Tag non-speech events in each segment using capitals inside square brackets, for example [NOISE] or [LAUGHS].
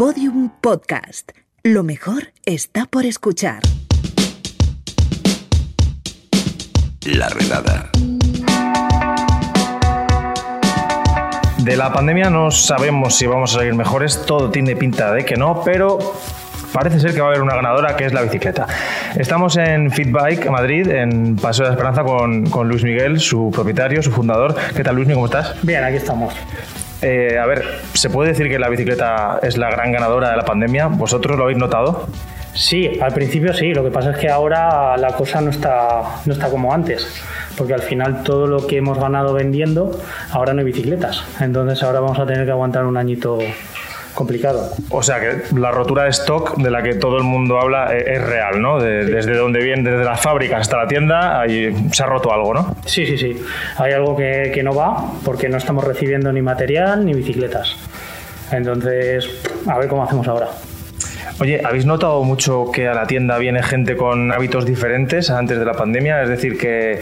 Podium Podcast. Lo mejor está por escuchar. La redada. De la pandemia no sabemos si vamos a salir mejores, todo tiene pinta de que no, pero parece ser que va a haber una ganadora que es la bicicleta. Estamos en Fitbike Madrid, en Paseo de la Esperanza, con, con Luis Miguel, su propietario, su fundador. ¿Qué tal, Luis? ¿Cómo estás? Bien, aquí estamos. Eh, a ver, ¿se puede decir que la bicicleta es la gran ganadora de la pandemia? ¿Vosotros lo habéis notado? Sí, al principio sí, lo que pasa es que ahora la cosa no está, no está como antes, porque al final todo lo que hemos ganado vendiendo, ahora no hay bicicletas, entonces ahora vamos a tener que aguantar un añito complicado. O sea que la rotura de stock de la que todo el mundo habla eh, es, real, ¿no? Desde donde viene, desde las fábricas hasta la tienda, ahí se ha roto algo, ¿no? Sí, sí, sí. Hay algo que, que no va porque no estamos recibiendo ni material ni bicicletas. Entonces, a ver cómo hacemos ahora. Oye, ¿habéis notado mucho que a la tienda viene gente con hábitos diferentes antes de la pandemia? Es decir, que,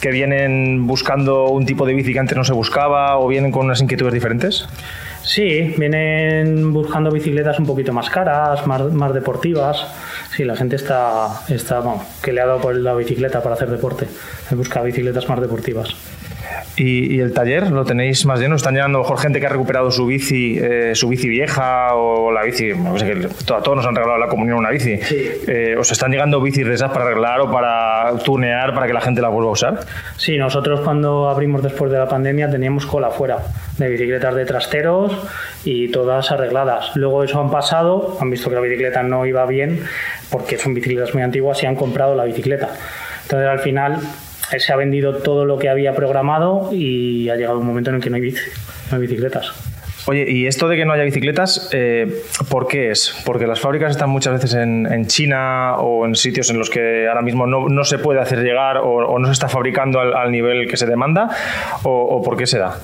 que vienen buscando un tipo de bici que antes no se buscaba o vienen con unas inquietudes diferentes? Sí, vienen buscando bicicletas un poquito más caras, más, más deportivas. Sí, la gente está, está bueno, que le ha dado por la bicicleta para hacer deporte. Busca bicicletas más deportivas. ¿Y, ¿Y, el taller lo tenéis más lleno? ¿Están llegando mejor gente que ha recuperado su bici, eh, su bici vieja o la bici? No sé, que a todos nos han regalado la comunión una bici. Sí. Eh, ¿Os están llegando bicis de esas para arreglar o para tunear para que la gente la vuelva a usar? Sí, nosotros cuando abrimos después de la pandemia teníamos cola afuera de bicicletas de trasteros y todas arregladas. Luego eso han pasado, han visto que la bicicleta no iba bien porque son bicicletas muy antiguas y han comprado la bicicleta. Entonces al final se ha vendido todo lo que había programado y ha llegado un momento en el que no hay, bici, no hay bicicletas. Oye, y esto de que no haya bicicletas, eh, ¿por qué es? ¿Porque las fábricas están muchas veces en, en China o en sitios en los que ahora mismo no, no se puede hacer llegar o, o, no se está fabricando al, al nivel que se demanda? ¿O, ¿O, por qué se da?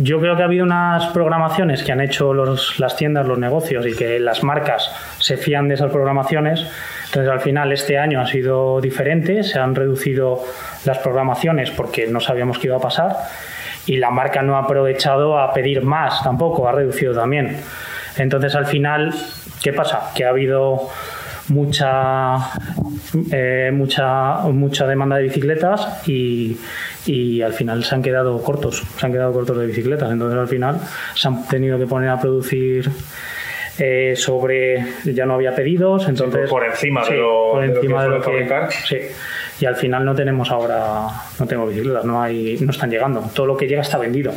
Yo creo que ha habido unas programaciones que han hecho los, las tiendas, los negocios y que las marcas se fían de esas programaciones. Entonces, al final, este año ha sido diferente, se han reducido las programaciones porque no sabíamos qué iba a pasar y la marca no ha aprovechado a pedir más tampoco, ha reducido también. Entonces al final, ¿qué pasa? Que ha habido mucha eh, mucha mucha demanda de bicicletas y, y, al final se han quedado cortos, se han quedado cortos de bicicletas. Entonces al final se han tenido que poner a producir eh, sobre ya no había pedidos entonces sí, por, encima sí, de lo, por encima de lo que, de lo que sí y al final no tenemos ahora no tengo bicicletas no hay no están llegando. Todo lo que llega está vendido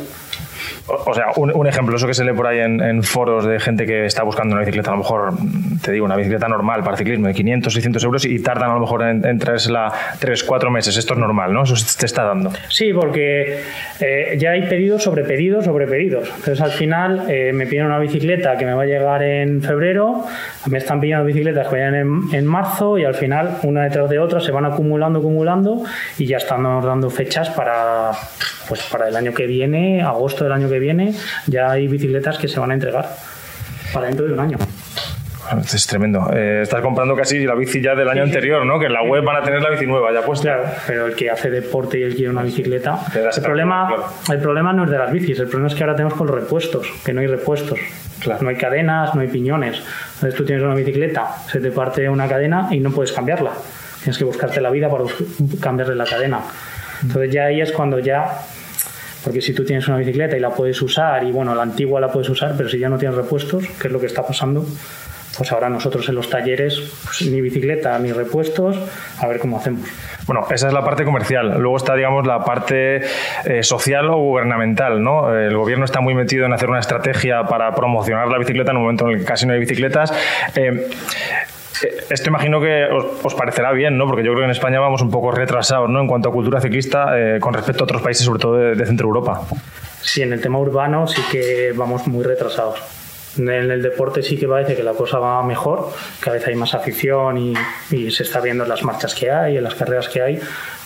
o, o sea, un, un, ejemplo, eso que se lee por ahí en, en, foros de gente que está buscando una bicicleta, a lo mejor, te digo, una bicicleta normal para ciclismo de 500, 600 euros y tardan a lo mejor en, en traérsela 3, 4 meses. Esto es normal, ¿no? Eso te está dando. Sí, porque eh, ya hay pedidos sobre pedidos sobre pedidos. Entonces, al final, eh, me piden una bicicleta que me va a llegar en febrero, me están pidiendo bicicletas que vayan en, en marzo y al final, una detrás de otra, se van acumulando, acumulando y ya estamos dando fechas para, pues, para el año que viene, agosto del año que viene, ya hay bicicletas que se van a entregar para dentro de un año. Es tremendo. Eh, estás comprando casi la bici ya del año sí, anterior, ¿no? Que en la web van a tener la bici nueva ya puesta. Claro, pero el que hace deporte y el que quiere una bicicleta. El problema, claro. el problema no es de las bicis, el problema es que ahora tenemos con los repuestos, que no hay repuestos. Claro. No hay cadenas, no hay piñones. Entonces tú tienes una bicicleta, se te parte una cadena y no puedes cambiarla. Tienes que buscarte la vida para cambiarle la cadena. Entonces ya ahí es cuando ya porque si tú tienes una bicicleta y la puedes usar, y bueno, la antigua la puedes usar, pero si ya no tienes repuestos, que es lo que está pasando, pues ahora nosotros en los talleres, pues, ni bicicleta ni repuestos, a ver cómo hacemos. Bueno, esa es la parte comercial. Luego está, digamos, la parte eh, social o gubernamental, ¿no? El gobierno está muy metido en hacer una estrategia para promocionar la bicicleta en un momento en el que casi no hay bicicletas. Eh, esto imagino que os, os, parecerá bien, ¿no? Porque yo creo que en España vamos un poco retrasados, ¿no? En cuanto a cultura ciclista eh, con respecto a otros países, sobre todo de, Centro Europa. Sí, en el tema urbano sí que vamos muy retrasados. En el deporte sí que parece que la cosa va mejor, cada vez hay más afición y, y se está viendo en las marchas que hay, en las carreras que hay,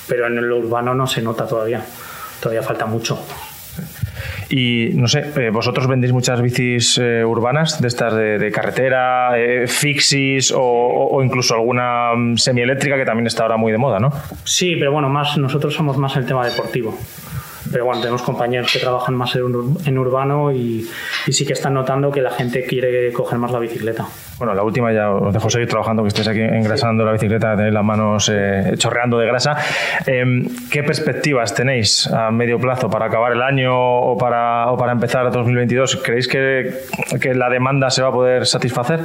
pero en el urbano no se nota todavía. Todavía falta mucho. Y no sé, eh, vosotros vendéis muchas bicis eh, urbanas, de estas de, carretera, eh, fixis o, o, incluso alguna um, semieléctrica que también está ahora muy de moda, ¿no? Sí, pero bueno, más nosotros somos más el tema deportivo. Pero bueno, tenemos compañeros que trabajan más en, urbano y, sí que están notando que la gente quiere coger más la bicicleta. Bueno, la última ya os dejo seguir trabajando, que estéis aquí engrasando la bicicleta, tenéis las manos eh, chorreando de grasa. Em, ¿Qué perspectivas tenéis a medio plazo para acabar el año o para, o para empezar 2022? ¿Creéis que, que la demanda se va a poder satisfacer?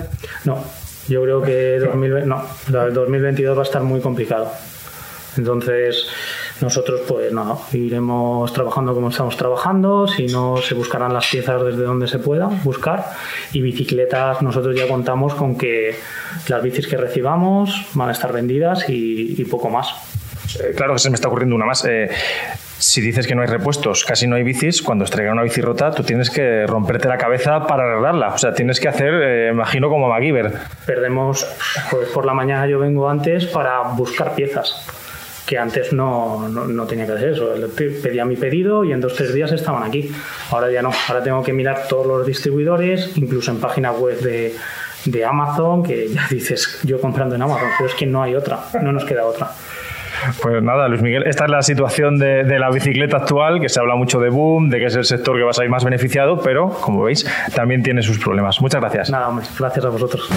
No, yo creo que 2020, no, 2022 va a estar muy complicado. Entonces, nosotros, pues nada, iremos trabajando como estamos trabajando, si no, se buscarán las piezas desde donde se pueda buscar. Y bicicletas, nosotros ya contamos con que las bicis que recibamos van a estar vendidas y, poco más. Eh, claro que se me está ocurriendo una más. Eh, si dices que no hay repuestos, casi no hay bicis, cuando estrella una bici rota, tú tienes que romperte la cabeza para arreglarla. O sea, tienes que hacer, eh, imagino, como MacGyver. Perdemos, pues por la mañana yo vengo antes para buscar piezas que antes no, no, tenía que hacer eso. Pedía mi pedido y en dos o tres días estaban aquí. Ahora ya no. Ahora tengo que mirar todos los distribuidores, incluso en página web de, de Amazon, que ya [LAUGHS] dices yo comprando en Amazon, pero es que no hay otra, no nos queda otra. Pues nada, Luis Miguel, esta es la situación de, de, la bicicleta actual, que se habla mucho de boom, de que es el sector que va a salir más beneficiado, pero como veis, también tiene sus problemas. Muchas gracias. Nada, hombre, gracias a vosotros.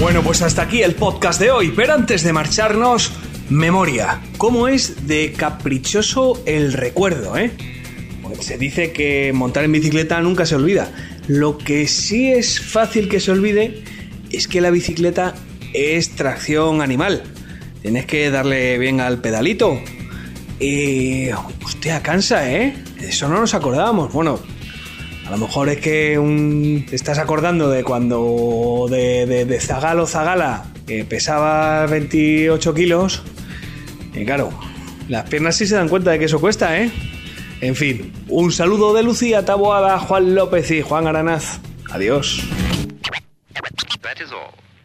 Bueno, pues hasta aquí el podcast de hoy, pero antes de marcharnos, memoria. ¿Cómo es de caprichoso el recuerdo, eh? Pues se dice que montar en bicicleta nunca se olvida. Lo que sí es fácil que se olvide es que la bicicleta es tracción animal. Tienes que darle bien al pedalito. Y... Hostia, cansa, ¿eh? Eso no nos acordábamos. Bueno, a lo mejor es que un, te estás acordando de cuando de, de, Zagalo Zagala pesaba 28 kilos. Y claro, las piernas sí se dan cuenta de que eso cuesta, ¿eh? En fin, un saludo de Lucía Taboada, Juan López y Juan Aranaz. Adiós.